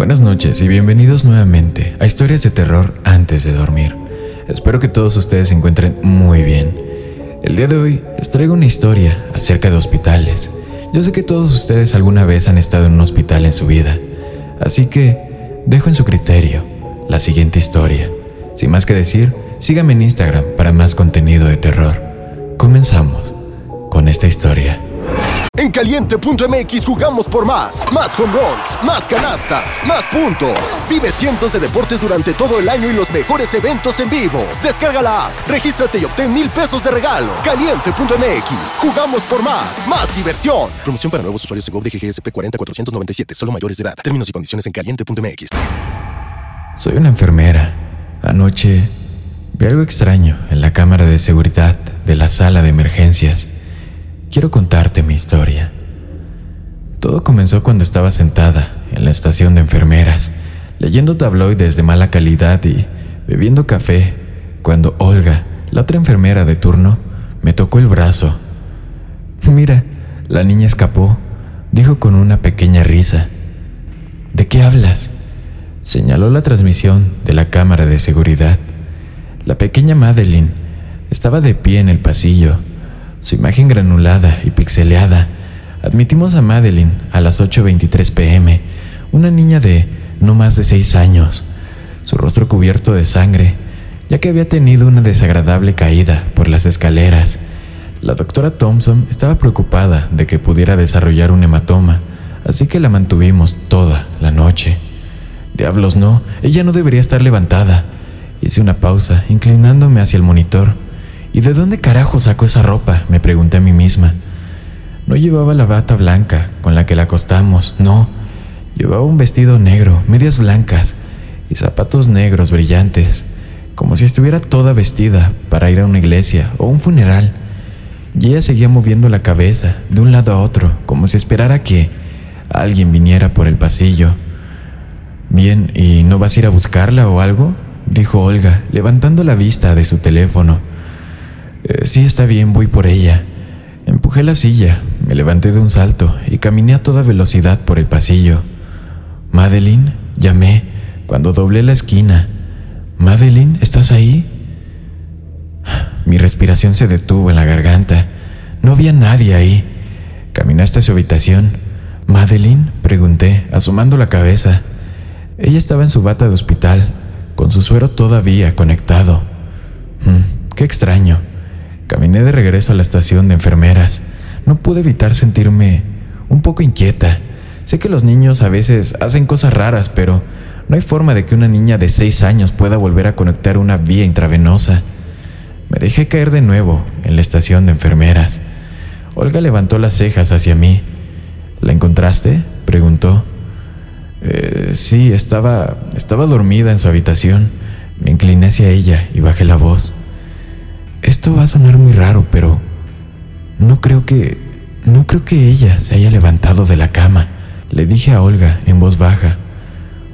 Buenas noches y bienvenidos nuevamente a Historias de Terror antes de dormir. Espero que todos ustedes se encuentren muy bien. El día de hoy les traigo una historia acerca de hospitales. Yo sé que todos ustedes alguna vez han estado en un hospital en su vida, así que dejo en su criterio la siguiente historia. Sin más que decir, síganme en Instagram para más contenido de terror. Comenzamos con esta historia. En caliente.mx jugamos por más. Más home runs, más canastas, más puntos. Vive cientos de deportes durante todo el año y los mejores eventos en vivo. Descarga la app, regístrate y obtén mil pesos de regalo. Caliente.mx, jugamos por más. Más diversión. Promoción para nuevos usuarios de GOV de GGSP 40497, solo mayores de edad. Términos y condiciones en caliente.mx. Soy una enfermera. Anoche vi algo extraño en la cámara de seguridad de la sala de emergencias quiero contarte mi historia. Todo comenzó cuando estaba sentada en la estación de enfermeras, leyendo tabloides de mala calidad y bebiendo café, cuando Olga, la otra enfermera de turno, me tocó el brazo. Mira, la niña escapó, dijo con una pequeña risa. ¿De qué hablas? Señaló la transmisión de la cámara de seguridad. La pequeña Madeline estaba de pie en el pasillo, su imagen granulada y pixeleada. Admitimos a Madeline a las 8.23 pm, una niña de no más de seis años, su rostro cubierto de sangre, ya que había tenido una desagradable caída por las escaleras. La doctora Thompson estaba preocupada de que pudiera desarrollar un hematoma, así que la mantuvimos toda la noche. Diablos no, ella no debería estar levantada. Hice una pausa, inclinándome hacia el monitor. ¿Y de dónde carajo sacó esa ropa? me pregunté a mí misma. No llevaba la bata blanca con la que la acostamos, no. Llevaba un vestido negro, medias blancas y zapatos negros brillantes, como si estuviera toda vestida para ir a una iglesia o un funeral. Y ella seguía moviendo la cabeza de un lado a otro, como si esperara que alguien viniera por el pasillo. Bien, ¿y no vas a ir a buscarla o algo? dijo Olga, levantando la vista de su teléfono. Sí, está bien, voy por ella. Empujé la silla, me levanté de un salto y caminé a toda velocidad por el pasillo. Madeline, llamé cuando doblé la esquina. Madeline, ¿estás ahí? Mi respiración se detuvo en la garganta. No había nadie ahí. Caminé hasta su habitación. Madeline, pregunté, asomando la cabeza. Ella estaba en su bata de hospital, con su suero todavía conectado. Mm, qué extraño. Caminé de regreso a la estación de enfermeras. No pude evitar sentirme un poco inquieta. Sé que los niños a veces hacen cosas raras, pero no hay forma de que una niña de seis años pueda volver a conectar una vía intravenosa. Me dejé caer de nuevo en la estación de enfermeras. Olga levantó las cejas hacia mí. ¿La encontraste? preguntó. Eh, sí, estaba, estaba dormida en su habitación. Me incliné hacia ella y bajé la voz. Esto va a sonar muy raro, pero no creo que no creo que ella se haya levantado de la cama, le dije a Olga en voz baja.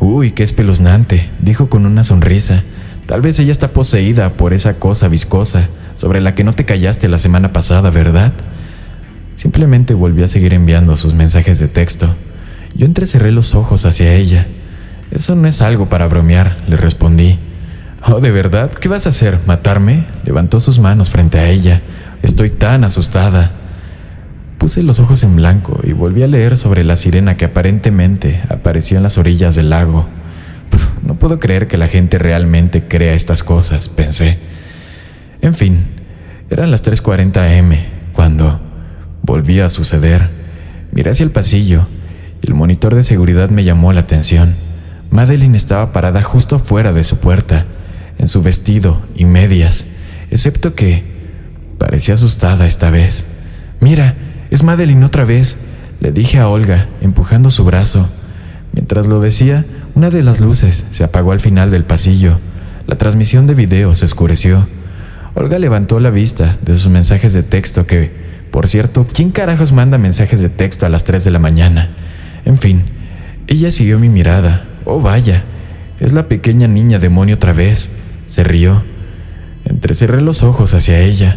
Uy, qué espeluznante, dijo con una sonrisa. Tal vez ella está poseída por esa cosa viscosa sobre la que no te callaste la semana pasada, ¿verdad? Simplemente volvió a seguir enviando sus mensajes de texto. Yo entrecerré los ojos hacia ella. Eso no es algo para bromear, le respondí. Oh, ¿de verdad? ¿Qué vas a hacer? ¿Matarme? Levantó sus manos frente a ella. Estoy tan asustada. Puse los ojos en blanco y volví a leer sobre la sirena que aparentemente apareció en las orillas del lago. no puedo creer que la gente realmente crea estas cosas, pensé. En fin, eran las 3.40 am cuando volvía a suceder. Miré hacia el pasillo y el monitor de seguridad me llamó la atención. Madeline estaba parada justo fuera de su puerta en su vestido y medias, excepto que parecía asustada esta vez. Mira, es Madeline otra vez, le dije a Olga, empujando su brazo. Mientras lo decía, una de las luces se apagó al final del pasillo. La transmisión de video se oscureció. Olga levantó la vista de sus mensajes de texto que, por cierto, ¿quién carajos manda mensajes de texto a las 3 de la mañana? En fin, ella siguió mi mirada. Oh, vaya, es la pequeña niña demonio otra vez. Se rió. Entrecerré los ojos hacia ella.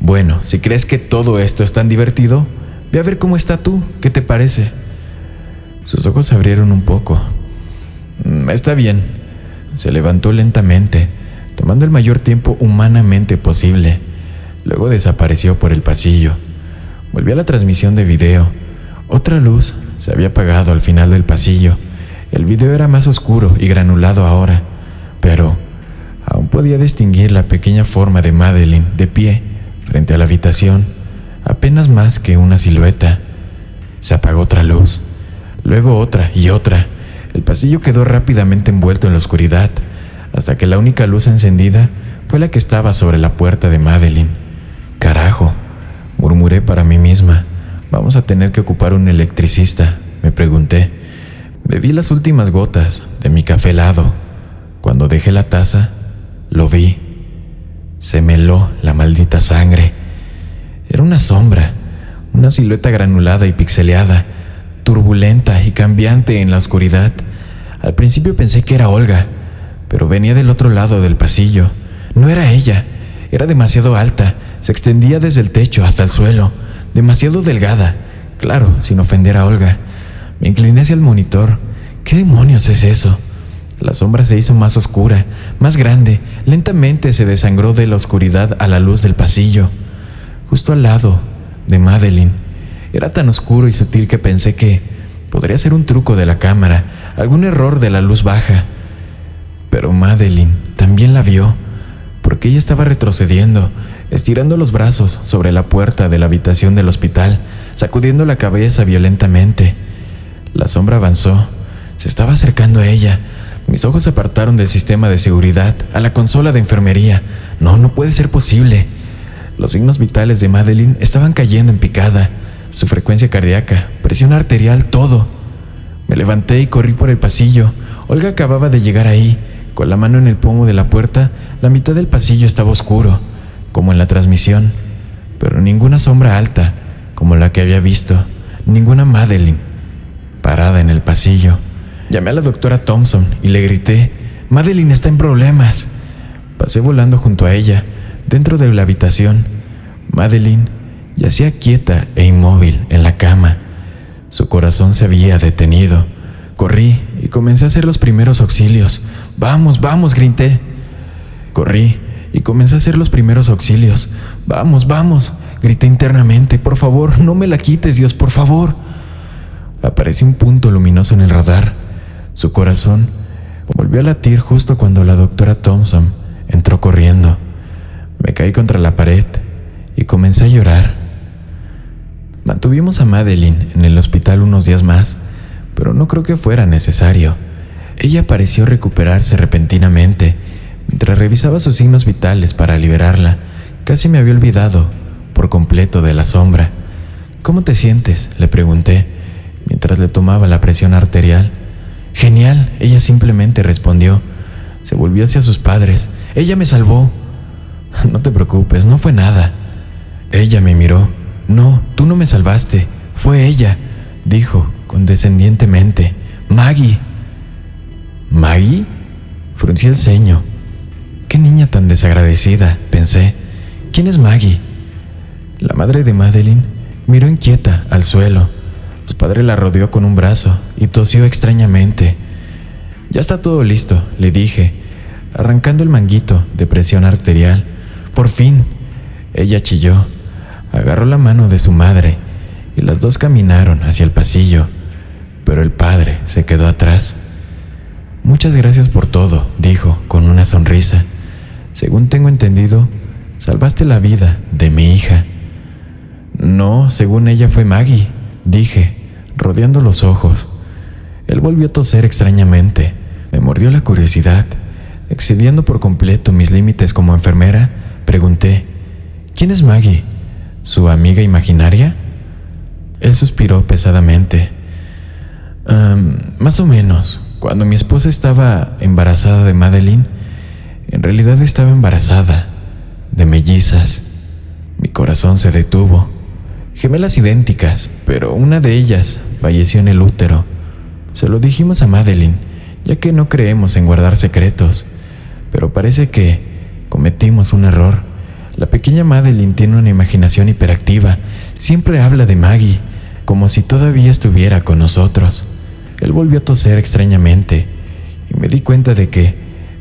Bueno, si crees que todo esto es tan divertido, ve a ver cómo está tú. ¿Qué te parece? Sus ojos se abrieron un poco. Mm, está bien. Se levantó lentamente, tomando el mayor tiempo humanamente posible. Luego desapareció por el pasillo. Volvió a la transmisión de video. Otra luz se había apagado al final del pasillo. El video era más oscuro y granulado ahora, pero aún podía distinguir la pequeña forma de Madeline de pie frente a la habitación, apenas más que una silueta. Se apagó otra luz, luego otra y otra. El pasillo quedó rápidamente envuelto en la oscuridad, hasta que la única luz encendida fue la que estaba sobre la puerta de Madeline. Carajo, murmuré para mí misma. Vamos a tener que ocupar un electricista, me pregunté. Bebí las últimas gotas de mi café helado. Cuando dejé la taza, lo vi. Se meló la maldita sangre. Era una sombra, una silueta granulada y pixeleada, turbulenta y cambiante en la oscuridad. Al principio pensé que era Olga, pero venía del otro lado del pasillo. No era ella, era demasiado alta, se extendía desde el techo hasta el suelo, demasiado delgada, claro, sin ofender a Olga. Me incliné hacia el monitor. ¿Qué demonios es eso? La sombra se hizo más oscura, más grande, lentamente se desangró de la oscuridad a la luz del pasillo, justo al lado de Madeline. Era tan oscuro y sutil que pensé que podría ser un truco de la cámara, algún error de la luz baja. Pero Madeline también la vio, porque ella estaba retrocediendo, estirando los brazos sobre la puerta de la habitación del hospital, sacudiendo la cabeza violentamente. La sombra avanzó, se estaba acercando a ella. Mis ojos se apartaron del sistema de seguridad, a la consola de enfermería. No, no puede ser posible. Los signos vitales de Madeline estaban cayendo en picada. Su frecuencia cardíaca, presión arterial, todo. Me levanté y corrí por el pasillo. Olga acababa de llegar ahí. Con la mano en el pomo de la puerta, la mitad del pasillo estaba oscuro, como en la transmisión, pero ninguna sombra alta, como la que había visto, ninguna Madeline parada en el pasillo. Llamé a la doctora Thompson y le grité, Madeline está en problemas. Pasé volando junto a ella, dentro de la habitación. Madeline yacía quieta e inmóvil en la cama. Su corazón se había detenido. Corrí y comencé a hacer los primeros auxilios. Vamos, vamos, grité. Corrí y comencé a hacer los primeros auxilios. Vamos, vamos, grité internamente. Por favor, no me la quites, Dios, por favor. Apareció un punto luminoso en el radar. Su corazón volvió a latir justo cuando la doctora Thompson entró corriendo. Me caí contra la pared y comencé a llorar. Mantuvimos a Madeline en el hospital unos días más, pero no creo que fuera necesario. Ella pareció recuperarse repentinamente. Mientras revisaba sus signos vitales para liberarla, casi me había olvidado por completo de la sombra. ¿Cómo te sientes? le pregunté mientras le tomaba la presión arterial. Genial, ella simplemente respondió. Se volvió hacia sus padres. Ella me salvó. No te preocupes, no fue nada. Ella me miró. No, tú no me salvaste. Fue ella, dijo condescendientemente. Maggie. ¿Maggie? Fruncí el ceño. Qué niña tan desagradecida, pensé. ¿Quién es Maggie? La madre de Madeline miró inquieta al suelo. Su padre la rodeó con un brazo y tosió extrañamente. Ya está todo listo, le dije, arrancando el manguito de presión arterial. Por fin. Ella chilló, agarró la mano de su madre y las dos caminaron hacia el pasillo, pero el padre se quedó atrás. Muchas gracias por todo, dijo con una sonrisa. Según tengo entendido, salvaste la vida de mi hija. No, según ella fue Maggie, dije, rodeando los ojos. Él volvió a toser extrañamente. Me mordió la curiosidad. Excediendo por completo mis límites como enfermera, pregunté, ¿quién es Maggie? ¿Su amiga imaginaria? Él suspiró pesadamente. más o menos. Cuando mi esposa estaba embarazada de Madeline, en realidad estaba embarazada de mellizas. Mi corazón se detuvo. Gemelas idénticas, pero una de ellas falleció en el útero. Se lo dijimos a Madeline, ya que no creemos en guardar secretos, pero parece que cometimos un error. La pequeña Madeline tiene una imaginación hiperactiva. Siempre habla de Maggie, como si todavía estuviera con nosotros. Él volvió a toser extrañamente y me di cuenta de que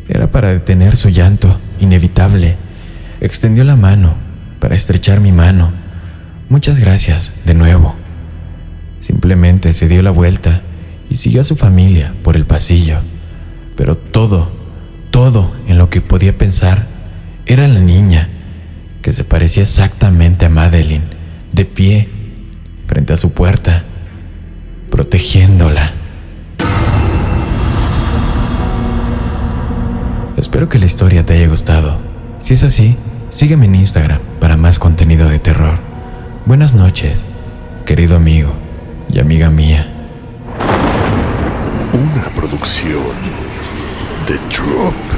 era para detener su llanto, inevitable. Extendió la mano para estrechar mi mano. Muchas gracias, de nuevo. Simplemente se dio la vuelta y siguió a su familia por el pasillo. Pero todo, todo en lo que podía pensar era la niña, que se parecía exactamente a Madeline, de pie, frente a su puerta, protegiéndola. Espero que la historia te haya gustado. Si es así, sígueme en Instagram para más contenido de terror. Buenas noches, querido amigo y amiga mía. Una producción de Drop